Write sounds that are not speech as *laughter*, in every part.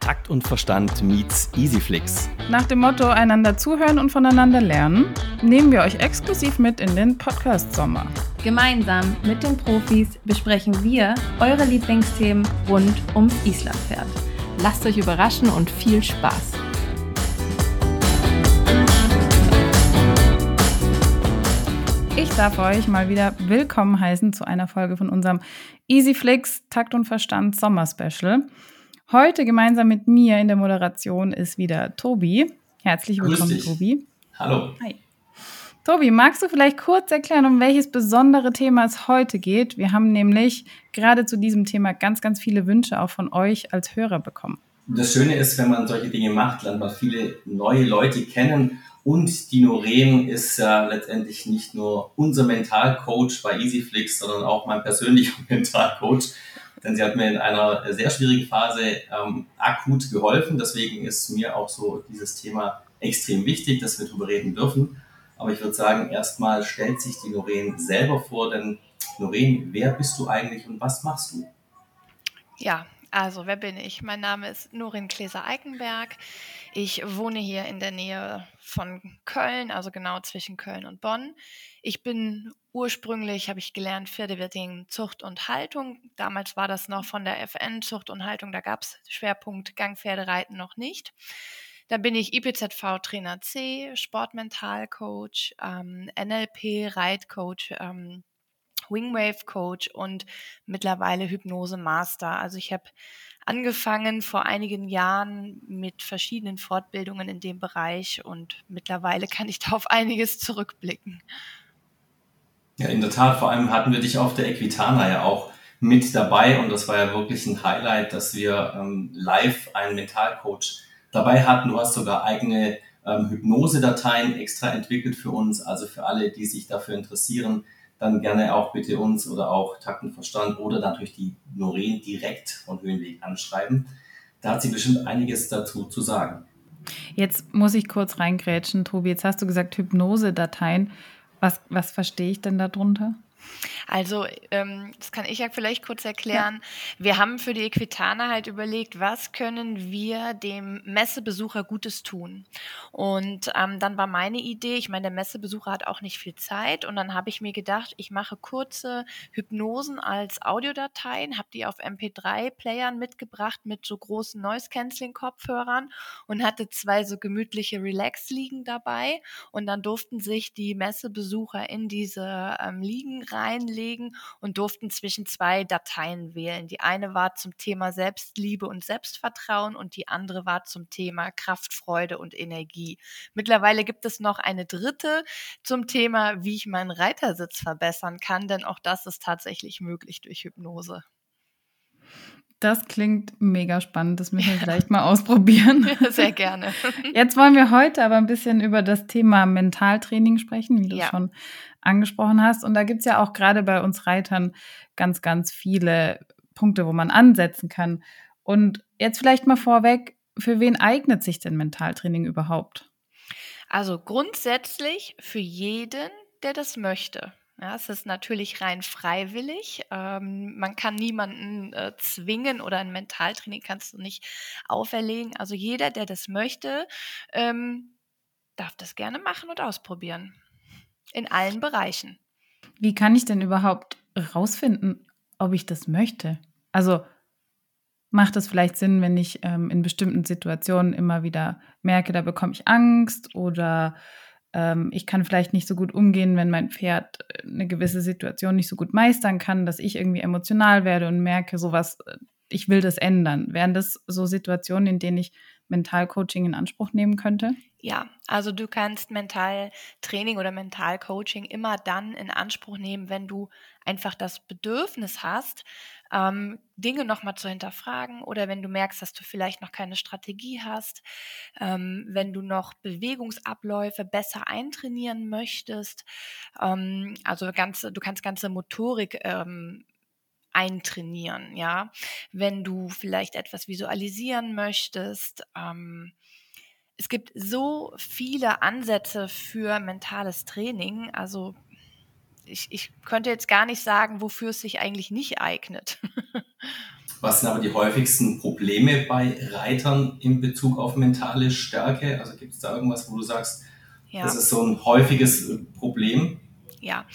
Takt und Verstand meets Easyflix. Nach dem Motto einander zuhören und voneinander lernen, nehmen wir euch exklusiv mit in den Podcast Sommer. Gemeinsam mit den Profis besprechen wir eure Lieblingsthemen rund ums Islandpferd. Lasst euch überraschen und viel Spaß. Ich darf euch mal wieder willkommen heißen zu einer Folge von unserem Easyflix Takt und Verstand Sommer Special. Heute gemeinsam mit mir in der Moderation ist wieder Tobi. Herzlich willkommen, Tobi. Hallo. Hi. Tobi, magst du vielleicht kurz erklären, um welches besondere Thema es heute geht? Wir haben nämlich gerade zu diesem Thema ganz, ganz viele Wünsche auch von euch als Hörer bekommen. Das Schöne ist, wenn man solche Dinge macht, lernt man viele neue Leute kennen. Und die Noreen ist ja letztendlich nicht nur unser Mentalcoach bei EasyFlix, sondern auch mein persönlicher *laughs* Mentalcoach denn sie hat mir in einer sehr schwierigen Phase ähm, akut geholfen. Deswegen ist mir auch so dieses Thema extrem wichtig, dass wir darüber reden dürfen. Aber ich würde sagen, erstmal stellt sich die Noreen selber vor, denn Noreen, wer bist du eigentlich und was machst du? Ja, also wer bin ich? Mein Name ist Norin Gläser-Eikenberg. Ich wohne hier in der Nähe von Köln, also genau zwischen Köln und Bonn. Ich bin ursprünglich, habe ich gelernt, Pferdewirtin Zucht und Haltung. Damals war das noch von der FN Zucht und Haltung, da gab es Schwerpunkt Gangpferdereiten noch nicht. Dann bin ich IPZV Trainer C, Sportmentalcoach, ähm, NLP Reitcoach, ähm, Wingwave Coach und mittlerweile Hypnose Master. Also ich habe angefangen vor einigen Jahren mit verschiedenen Fortbildungen in dem Bereich und mittlerweile kann ich da auf einiges zurückblicken. Ja, in der Tat, vor allem hatten wir dich auf der Equitana ja auch mit dabei und das war ja wirklich ein Highlight, dass wir ähm, live einen Mentalcoach dabei hatten. Du hast sogar eigene ähm, Hypnose-Dateien extra entwickelt für uns, also für alle, die sich dafür interessieren dann gerne auch bitte uns oder auch Taktenverstand oder natürlich die Noreen direkt von Höhenweg anschreiben. Da hat sie bestimmt einiges dazu zu sagen. Jetzt muss ich kurz reingrätschen, Tobi. Jetzt hast du gesagt Hypnose-Dateien. Was, was verstehe ich denn darunter? Also, ähm, das kann ich ja vielleicht kurz erklären. Ja. Wir haben für die Equitana halt überlegt, was können wir dem Messebesucher Gutes tun? Und ähm, dann war meine Idee, ich meine, der Messebesucher hat auch nicht viel Zeit und dann habe ich mir gedacht, ich mache kurze Hypnosen als Audiodateien, habe die auf MP3-Playern mitgebracht mit so großen Noise-Canceling-Kopfhörern und hatte zwei so gemütliche Relax-Liegen dabei und dann durften sich die Messebesucher in diese ähm, Liegen reinlegen und durften zwischen zwei Dateien wählen. Die eine war zum Thema Selbstliebe und Selbstvertrauen und die andere war zum Thema Kraft, Freude und Energie. Mittlerweile gibt es noch eine dritte zum Thema, wie ich meinen Reitersitz verbessern kann, denn auch das ist tatsächlich möglich durch Hypnose. Das klingt mega spannend. Das müssen wir vielleicht mal ausprobieren. *laughs* Sehr gerne. Jetzt wollen wir heute aber ein bisschen über das Thema Mentaltraining sprechen, wie du ja. schon angesprochen hast. Und da gibt es ja auch gerade bei uns Reitern ganz, ganz viele Punkte, wo man ansetzen kann. Und jetzt vielleicht mal vorweg, für wen eignet sich denn Mentaltraining überhaupt? Also grundsätzlich für jeden, der das möchte. Ja, es ist natürlich rein freiwillig. Ähm, man kann niemanden äh, zwingen oder ein Mentaltraining kannst du nicht auferlegen. Also jeder, der das möchte, ähm, darf das gerne machen und ausprobieren. In allen Bereichen. Wie kann ich denn überhaupt rausfinden, ob ich das möchte? Also macht es vielleicht Sinn, wenn ich ähm, in bestimmten Situationen immer wieder merke, da bekomme ich Angst oder ähm, ich kann vielleicht nicht so gut umgehen, wenn mein Pferd äh, eine gewisse Situation nicht so gut meistern kann, dass ich irgendwie emotional werde und merke, sowas, äh, ich will das ändern. Wären das so Situationen, in denen ich Mentalcoaching in Anspruch nehmen könnte? Ja, also du kannst Mentaltraining oder Mentalcoaching immer dann in Anspruch nehmen, wenn du einfach das Bedürfnis hast, ähm, Dinge nochmal zu hinterfragen oder wenn du merkst, dass du vielleicht noch keine Strategie hast, ähm, wenn du noch Bewegungsabläufe besser eintrainieren möchtest. Ähm, also ganze, du kannst ganze Motorik ähm, eintrainieren, ja. Wenn du vielleicht etwas visualisieren möchtest, ähm, es gibt so viele Ansätze für mentales Training. Also ich, ich könnte jetzt gar nicht sagen, wofür es sich eigentlich nicht eignet. *laughs* Was sind aber die häufigsten Probleme bei Reitern in Bezug auf mentale Stärke? Also gibt es da irgendwas, wo du sagst, ja. das ist so ein häufiges Problem? Ja,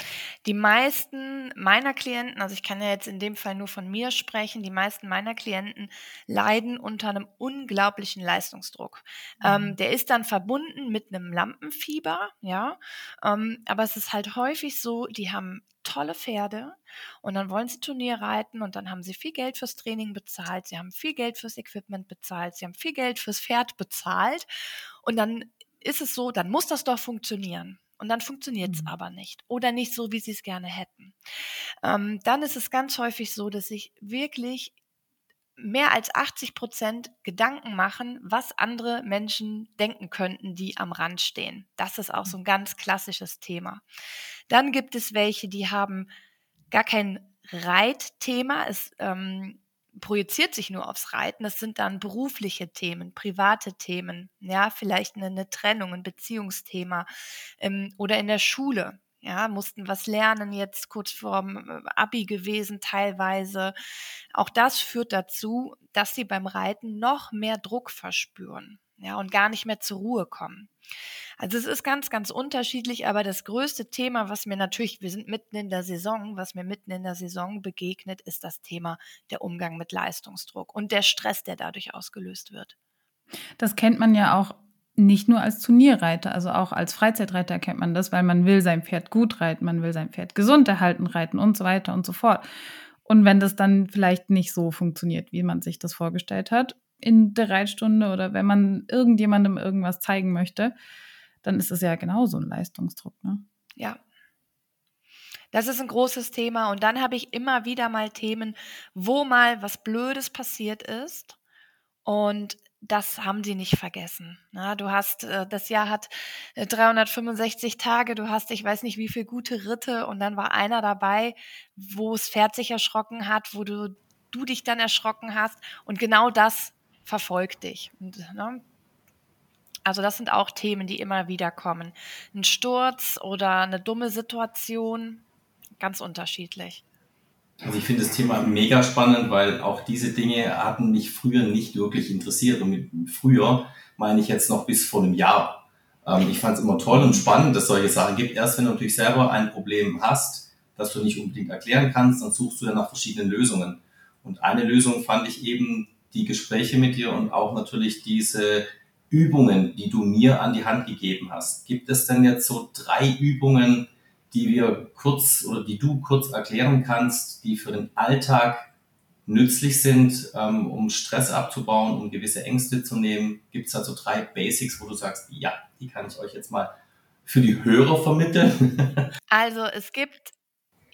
die meisten meiner Klienten, also ich kann ja jetzt in dem Fall nur von mir sprechen, die meisten meiner Klienten leiden unter einem unglaublichen Leistungsdruck. Ähm, mhm. Ähm, der ist dann verbunden mit einem Lampenfieber, ja, ähm, aber es ist halt häufig so, die haben tolle Pferde und dann wollen sie Turnier reiten und dann haben sie viel Geld fürs Training bezahlt, sie haben viel Geld fürs Equipment bezahlt, sie haben viel Geld fürs Pferd bezahlt und dann ist es so, dann muss das doch funktionieren. Und dann funktioniert es mhm. aber nicht oder nicht so, wie sie es gerne hätten. Ähm, dann ist es ganz häufig so, dass sich wirklich mehr als 80 Prozent Gedanken machen, was andere Menschen denken könnten, die am Rand stehen. Das ist auch so ein mhm. ganz klassisches Thema. Dann gibt es welche, die haben gar kein Reitthema. Es ähm, projiziert sich nur aufs Reiten. Das sind dann berufliche Themen, private Themen, ja, vielleicht eine, eine Trennung, ein Beziehungsthema ähm, oder in der Schule. Ja, mussten was lernen, jetzt kurz vorm äh, Abi gewesen teilweise. Auch das führt dazu, dass sie beim Reiten noch mehr Druck verspüren, ja, und gar nicht mehr zur Ruhe kommen. Also es ist ganz, ganz unterschiedlich, aber das größte Thema, was mir natürlich, wir sind mitten in der Saison, was mir mitten in der Saison begegnet, ist das Thema der Umgang mit Leistungsdruck und der Stress, der dadurch ausgelöst wird. Das kennt man ja auch nicht nur als Turnierreiter, also auch als Freizeitreiter kennt man das, weil man will sein Pferd gut reiten, man will sein Pferd gesund erhalten reiten und so weiter und so fort. Und wenn das dann vielleicht nicht so funktioniert, wie man sich das vorgestellt hat, in der Reitstunde oder wenn man irgendjemandem irgendwas zeigen möchte, dann ist es ja genauso ein Leistungsdruck. Ne? Ja. Das ist ein großes Thema. Und dann habe ich immer wieder mal Themen, wo mal was Blödes passiert ist. Und das haben sie nicht vergessen. Na, du hast, äh, das Jahr hat 365 äh, Tage, du hast, ich weiß nicht, wie viele gute Ritte und dann war einer dabei, wo das Pferd sich erschrocken hat, wo du, du dich dann erschrocken hast und genau das verfolgt dich. Und, ne, also das sind auch Themen, die immer wieder kommen. Ein Sturz oder eine dumme Situation, ganz unterschiedlich. Also ich finde das Thema mega spannend, weil auch diese Dinge hatten mich früher nicht wirklich interessiert. Und mit früher meine ich jetzt noch bis vor einem Jahr. Ähm, ich fand es immer toll und spannend, dass es solche Sachen gibt. Erst wenn du natürlich selber ein Problem hast, das du nicht unbedingt erklären kannst, dann suchst du ja nach verschiedenen Lösungen. Und eine Lösung fand ich eben die Gespräche mit dir und auch natürlich diese Übungen, die du mir an die Hand gegeben hast. Gibt es denn jetzt so drei Übungen, die wir kurz oder die du kurz erklären kannst, die für den Alltag nützlich sind, ähm, um Stress abzubauen, um gewisse Ängste zu nehmen? Gibt es also drei Basics, wo du sagst, ja, die kann ich euch jetzt mal für die Hörer vermitteln? also es gibt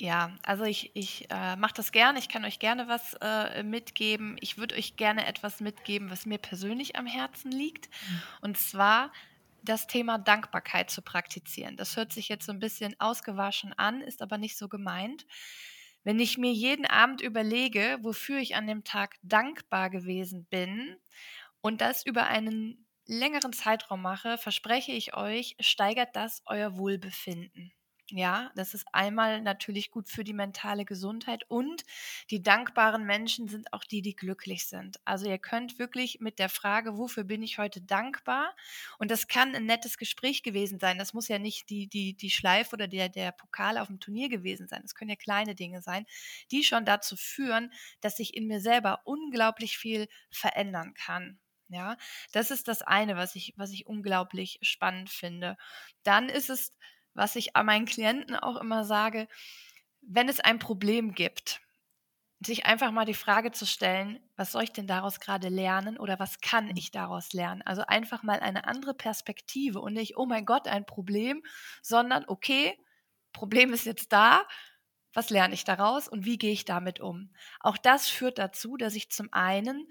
ja, also ich, ich äh, mache das gerne. Ich kann euch gerne was äh, mitgeben. Ich würde euch gerne etwas mitgeben, was mir persönlich am Herzen liegt. Mhm. Und zwar das Thema Dankbarkeit zu praktizieren. Das hört sich jetzt so ein bisschen ausgewaschen an, ist aber nicht so gemeint. Wenn ich mir jeden Abend überlege, wofür ich an dem Tag dankbar gewesen bin und das über einen längeren Zeitraum mache, verspreche ich euch, steigert das euer Wohlbefinden. Ja, das ist einmal natürlich gut für die mentale Gesundheit und die dankbaren Menschen sind auch die, die glücklich sind. Also ihr könnt wirklich mit der Frage, wofür bin ich heute dankbar? Und das kann ein nettes Gespräch gewesen sein. Das muss ja nicht die, die, die Schleife oder der, der Pokal auf dem Turnier gewesen sein. Das können ja kleine Dinge sein, die schon dazu führen, dass sich in mir selber unglaublich viel verändern kann. Ja, das ist das eine, was ich, was ich unglaublich spannend finde. Dann ist es was ich meinen Klienten auch immer sage, wenn es ein Problem gibt, sich einfach mal die Frage zu stellen, was soll ich denn daraus gerade lernen oder was kann mhm. ich daraus lernen? Also einfach mal eine andere Perspektive und nicht, oh mein Gott, ein Problem, sondern okay, Problem ist jetzt da, was lerne ich daraus und wie gehe ich damit um? Auch das führt dazu, dass ich zum einen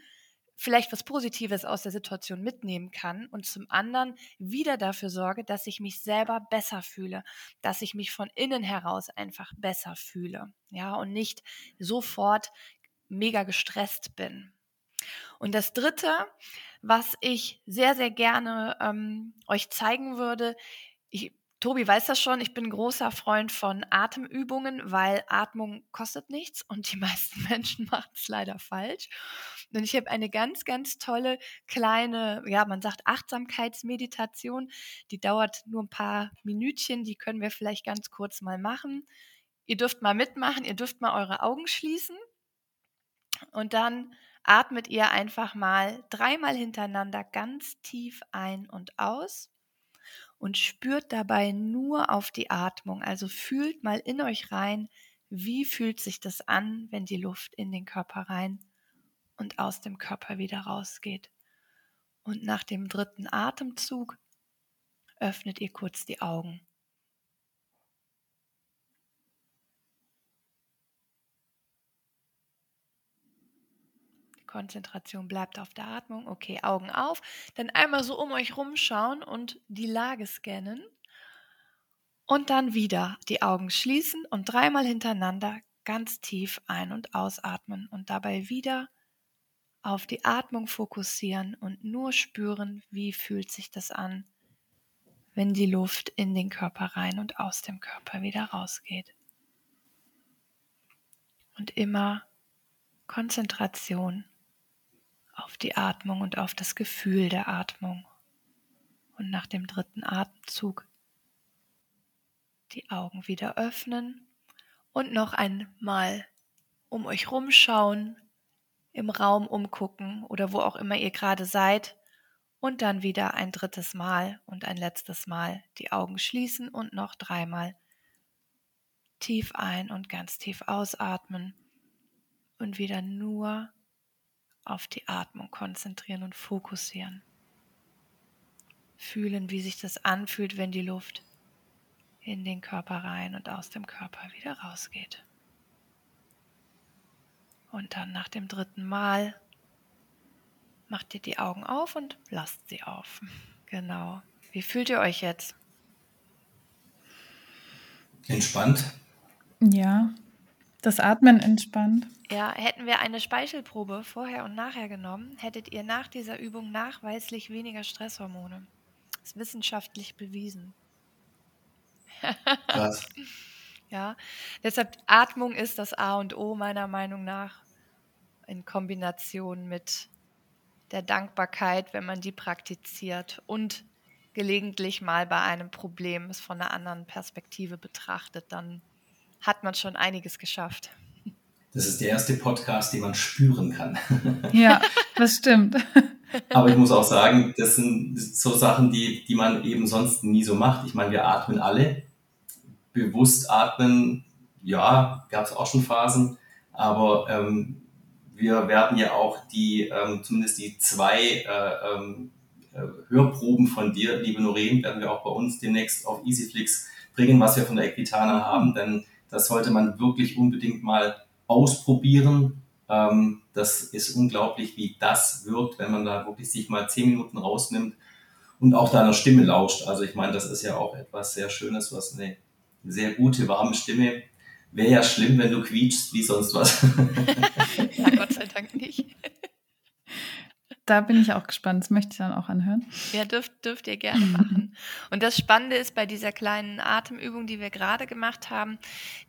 vielleicht was Positives aus der Situation mitnehmen kann und zum anderen wieder dafür sorge, dass ich mich selber besser fühle, dass ich mich von innen heraus einfach besser fühle, ja, und nicht sofort mega gestresst bin. Und das Dritte, was ich sehr, sehr gerne ähm, euch zeigen würde, ich Tobi weiß das schon, ich bin großer Freund von Atemübungen, weil Atmung kostet nichts und die *laughs* meisten Menschen machen es leider falsch. Und ich habe eine ganz, ganz tolle kleine, ja, man sagt Achtsamkeitsmeditation, die dauert nur ein paar Minütchen, die können wir vielleicht ganz kurz mal machen. Ihr dürft mal mitmachen, ihr dürft mal eure Augen schließen und dann atmet ihr einfach mal dreimal hintereinander ganz tief ein und aus und spürt dabei nur auf die Atmung. Also fühlt mal in euch rein, wie fühlt sich das an, wenn die Luft in den Körper rein und aus dem Körper wieder rausgeht. Und nach dem dritten Atemzug öffnet ihr kurz die Augen. Konzentration bleibt auf der Atmung. Okay, Augen auf. Dann einmal so um euch rumschauen und die Lage scannen. Und dann wieder die Augen schließen und dreimal hintereinander ganz tief ein- und ausatmen und dabei wieder auf die Atmung fokussieren und nur spüren, wie fühlt sich das an, wenn die Luft in den Körper rein und aus dem Körper wieder rausgeht. Und immer Konzentration auf die Atmung und auf das Gefühl der Atmung. Und nach dem dritten Atemzug die Augen wieder öffnen und noch einmal um euch rumschauen, im Raum umgucken oder wo auch immer ihr gerade seid und dann wieder ein drittes Mal und ein letztes Mal die Augen schließen und noch dreimal tief ein und ganz tief ausatmen und wieder nur auf die Atmung konzentrieren und fokussieren. Fühlen, wie sich das anfühlt, wenn die Luft in den Körper rein und aus dem Körper wieder rausgeht. Und dann nach dem dritten Mal macht ihr die Augen auf und lasst sie auf. *laughs* Genau. Wie fühlt ihr euch jetzt? Entspannt. Ja, das Atmen entspannt. Ja, hätten wir eine Speichelprobe vorher und nachher genommen, hättet ihr nach dieser Übung nachweislich weniger Stresshormone. Das ist wissenschaftlich bewiesen. *laughs* Krass. ja, deshalb Atmung ist das A und O meiner Meinung nach in Kombination mit der Dankbarkeit, wenn man die praktiziert und gelegentlich mal bei einem Problem es von einer anderen Perspektive betrachtet, dann hat man schon einiges geschafft. Das ist der erste Podcast, den man spüren kann. *laughs* Ja, das stimmt. Aber ich muss auch sagen, das sind so Sachen, die, die man eben sonst nie so macht. Ich meine, wir atmen alle. Bewusst atmen, ja, gab es auch schon Phasen. Aber ähm, wir werden ja auch die, ähm, zumindest die zwei äh, ähm, äh, Hörproben von dir, liebe Noreen, werden wir auch bei uns demnächst auf EasyFlix bringen, was wir von der Equitana haben. Denn das sollte man wirklich unbedingt mal ausprobieren. Ähm, das ist unglaublich, wie das wirkt, wenn man da wirklich sich mal zehn Minuten rausnimmt und auch deiner Stimme lauscht. Also ich meine, das ist ja auch etwas sehr Schönes, was eine sehr gute, warme Stimme. Wäre ja schlimm, wenn du quietschst wie sonst was. *laughs* ja, Gott sei Dank nicht. Da bin ich auch gespannt. Das möchte ich dann auch anhören. Ja, dürft, dürft ihr gerne machen. Und das Spannende ist bei dieser kleinen Atemübung, die wir gerade gemacht haben,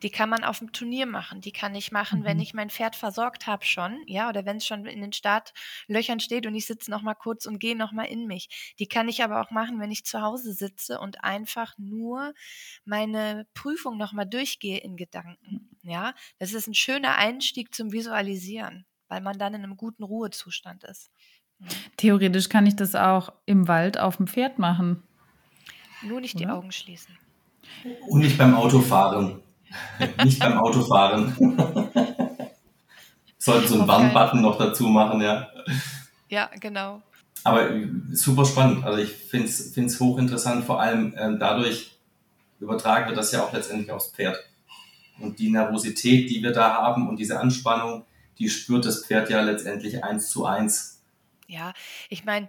die kann man auf dem Turnier machen. Die kann ich machen, mhm. wenn ich mein Pferd versorgt habe schon, ja, oder wenn es schon in den Startlöchern steht und ich sitze noch mal kurz und gehe noch mal in mich. Die kann ich aber auch machen, wenn ich zu Hause sitze und einfach nur meine Prüfung noch mal durchgehe in Gedanken. Ja, das ist ein schöner Einstieg zum Visualisieren, weil man dann in einem guten Ruhezustand ist. Theoretisch kann ich das auch im Wald auf dem Pferd machen. Nur nicht Oder? die Augen schließen. Und nicht beim Autofahren. nicht beim Autofahren. *laughs* Sollten so einen Warnbutton noch dazu machen, ja. Ja, genau. Aber äh, super spannend. Also ich finde es hochinteressant. Vor allem ähm, dadurch übertragen wir das ja auch letztendlich aufs Pferd. Und die Nervosität, die wir da haben und diese Anspannung, die spürt das Pferd ja letztendlich eins zu eins ja, ich meine,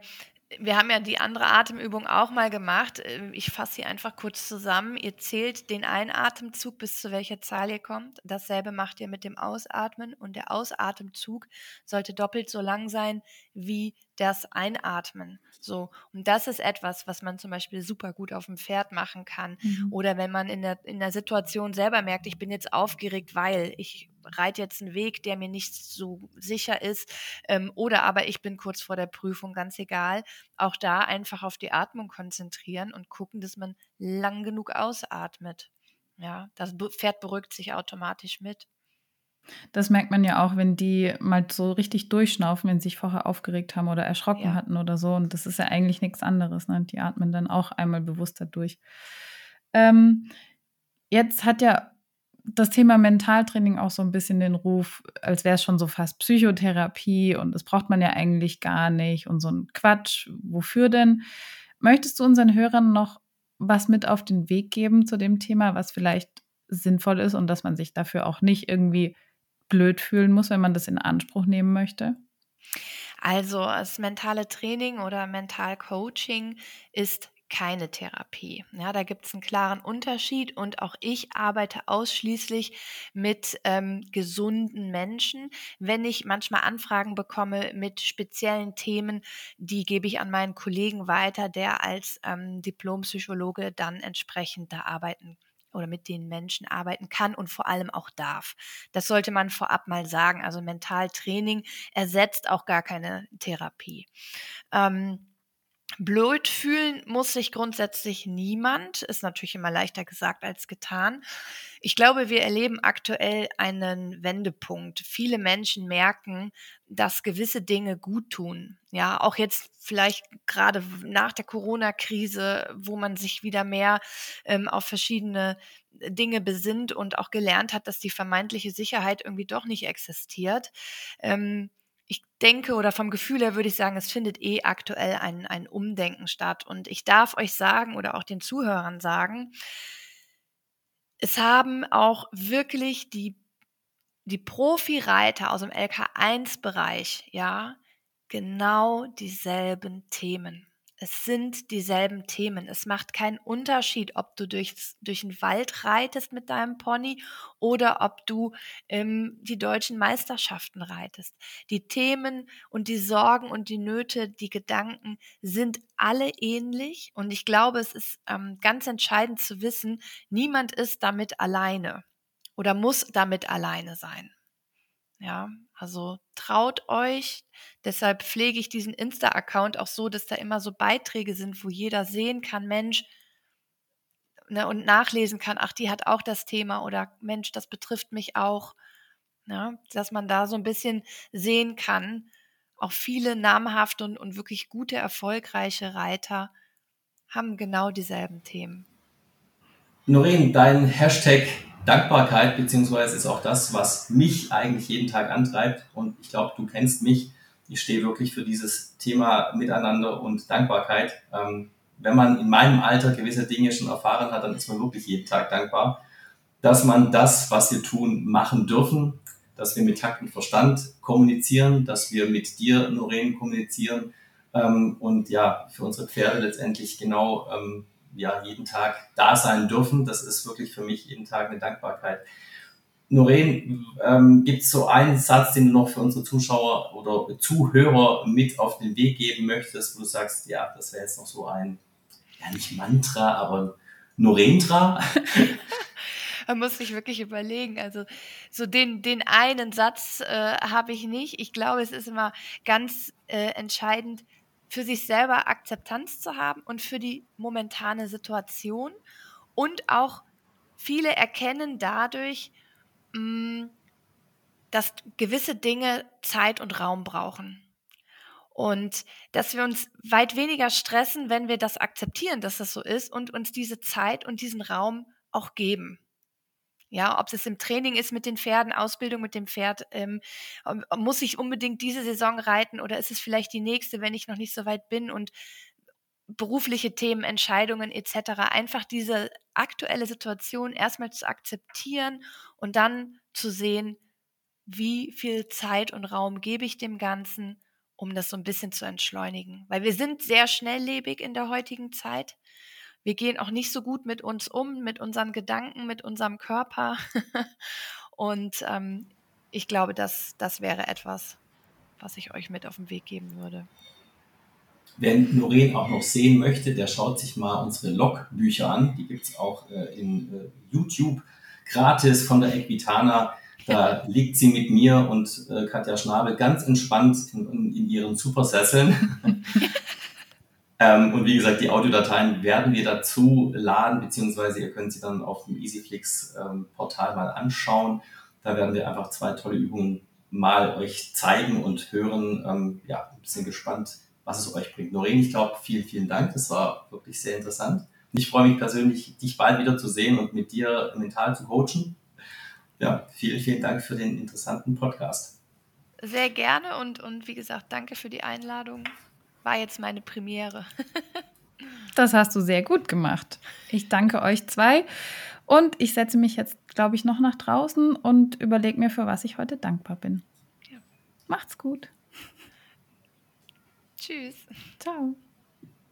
wir haben ja die andere Atemübung auch mal gemacht. Äh, ich fasse sie einfach kurz zusammen. Ihr zählt den Einatemzug, bis zu welcher Zahl ihr kommt. Dasselbe macht ihr mit dem Ausatmen. Und der Ausatemzug sollte doppelt so lang sein wie das Einatmen. So, und das ist etwas, was man zum Beispiel super gut auf dem Pferd machen kann. Mhm. Oder wenn man in der, in der Situation selber merkt, ich bin jetzt aufgeregt, weil ich reite jetzt einen Weg, der mir nicht so sicher ist, ähm, oder aber ich bin kurz vor der Prüfung, ganz egal. Auch da einfach auf die Atmung konzentrieren und gucken, dass man lang genug ausatmet. Ja, das Pferd beruhigt sich automatisch mit. Das merkt man ja auch, wenn die mal so richtig durchschnaufen, wenn sie sich vorher aufgeregt haben oder erschrocken ja. hatten oder so. Und das ist ja eigentlich nichts anderes. Ne? Die atmen dann auch einmal bewusster durch. Ähm, jetzt hat ja das Thema Mentaltraining auch so ein bisschen den Ruf, als wäre es schon so fast Psychotherapie und das braucht man ja eigentlich gar nicht und so ein Quatsch. Wofür denn? Möchtest du unseren Hörern noch was mit auf den Weg geben zu dem Thema, was vielleicht sinnvoll ist und dass man sich dafür auch nicht irgendwie blöd fühlen muss, wenn man das in Anspruch nehmen möchte? Also das mentale Training oder Mentalcoaching ist keine Therapie. Ja, da gibt es einen klaren Unterschied und auch ich arbeite ausschließlich mit ähm, gesunden Menschen. Wenn ich manchmal Anfragen bekomme mit speziellen Themen, die gebe ich an meinen Kollegen weiter, der als ähm, Diplompsychologe dann entsprechend da arbeiten oder mit den Menschen arbeiten kann und vor allem auch darf. Das sollte man vorab mal sagen. Also Mentaltraining ersetzt auch gar keine Therapie. Ähm, Blöd fühlen muss sich grundsätzlich niemand, ist natürlich immer leichter gesagt als getan. Ich glaube, wir erleben aktuell einen Wendepunkt. Viele Menschen merken, dass gewisse Dinge gut tun. Ja, auch jetzt vielleicht gerade nach der Corona-Krise, wo man sich wieder mehr ähm, auf verschiedene Dinge besinnt und auch gelernt hat, dass die vermeintliche Sicherheit irgendwie doch nicht existiert. Ähm, ich denke oder vom Gefühl her würde ich sagen, es findet eh aktuell ein, ein Umdenken statt. Und ich darf euch sagen oder auch den Zuhörern sagen, es haben auch wirklich die, die Profireiter aus dem LK1-Bereich, ja, genau dieselben Themen. Es sind dieselben Themen. Es macht keinen Unterschied, ob du durchs, durch den Wald reitest mit deinem Pony oder ob du ähm, die deutschen Meisterschaften reitest. Die Themen und die Sorgen und die Nöte, die Gedanken sind alle ähnlich. Und ich glaube, es ist ähm, ganz entscheidend zu wissen, niemand ist damit alleine oder muss damit alleine sein. Ja, also traut euch. Deshalb pflege ich diesen Insta-Account auch so, dass da immer so Beiträge sind, wo jeder sehen kann, Mensch, ne, und nachlesen kann, ach, die hat auch das Thema oder Mensch, das betrifft mich auch. Ne, dass man da so ein bisschen sehen kann, auch viele namhafte und, und wirklich gute, erfolgreiche Reiter haben genau dieselben Themen. Noreen, dein Hashtag Dankbarkeit, beziehungsweise ist auch das, was mich eigentlich jeden Tag antreibt. Und ich glaube, du kennst mich. Ich stehe wirklich für dieses Thema Miteinander und Dankbarkeit. Ähm, wenn man in meinem Alter gewisse Dinge schon erfahren hat, dann ist man wirklich jeden Tag dankbar, dass man das, was wir tun, machen dürfen, dass wir mit Takt und Verstand kommunizieren, dass wir mit dir, Noreen, kommunizieren ähm, und ja, für unsere Pferde letztendlich genau ähm, ja, jeden Tag da sein dürfen. Das ist wirklich für mich jeden Tag eine Dankbarkeit. Noreen, ähm, gibt es so einen Satz, den du noch für unsere Zuschauer oder Zuhörer mit auf den Weg geben möchtest, wo du sagst, ja, das wäre jetzt noch so ein, ja nicht Mantra, aber Norentra? *laughs* Man muss sich wirklich überlegen. Also so den, den einen Satz äh, habe ich nicht. Ich glaube, es ist immer ganz äh, entscheidend, für sich selber Akzeptanz zu haben und für die momentane Situation. Und auch viele erkennen dadurch, mm, dass gewisse Dinge Zeit und Raum brauchen. Und dass wir uns weit weniger stressen, wenn wir das akzeptieren, dass das so ist und uns diese Zeit und diesen Raum auch geben. Ja, ob es im Training ist mit den Pferden, Ausbildung mit dem Pferd, ähm, muss ich unbedingt diese Saison reiten oder ist es vielleicht die nächste, wenn ich noch nicht so weit bin und berufliche Themen, Entscheidungen etc. Einfach diese aktuelle Situation erstmal zu akzeptieren und dann zu sehen, wie viel Zeit und Raum gebe ich dem Ganzen, um das so ein bisschen zu entschleunigen. Weil wir sind sehr schnelllebig in der heutigen Zeit. Wir gehen auch nicht so gut mit uns um, mit unseren Gedanken, mit unserem Körper. *laughs* Und ähm, ich glaube, das, das wäre etwas, was ich euch mit auf den Weg geben würde. Wer Noreen auch noch sehen möchte, der schaut sich mal unsere Logbücher an. Die gibt es auch äh, in äh, YouTube gratis von der Equitana. Da *laughs* liegt sie mit mir und äh, Katja Schnabel ganz entspannt in, in, in ihren Supersesseln. *laughs* ähm, und wie gesagt, die Audiodateien werden wir dazu laden, beziehungsweise ihr könnt sie dann auf dem EasyFlix-Portal ähm, mal anschauen. Da werden wir einfach zwei tolle Übungen mal euch zeigen und hören. Ähm, ja, ein bisschen gespannt, was es euch bringt. Noreen, ich glaube, vielen, vielen Dank. Das war wirklich sehr interessant. Ich freue mich persönlich, dich bald wieder zu sehen und mit dir mental zu coachen. Ja, vielen, vielen Dank für den interessanten Podcast. Sehr gerne und, und wie gesagt, danke für die Einladung. War jetzt meine Premiere. *laughs* das hast du sehr gut gemacht. Ich danke euch zwei und ich setze mich jetzt, glaube ich, noch nach draußen und überlege mir, für was ich heute dankbar bin. Ja. Macht's gut. Tschüss. Ciao.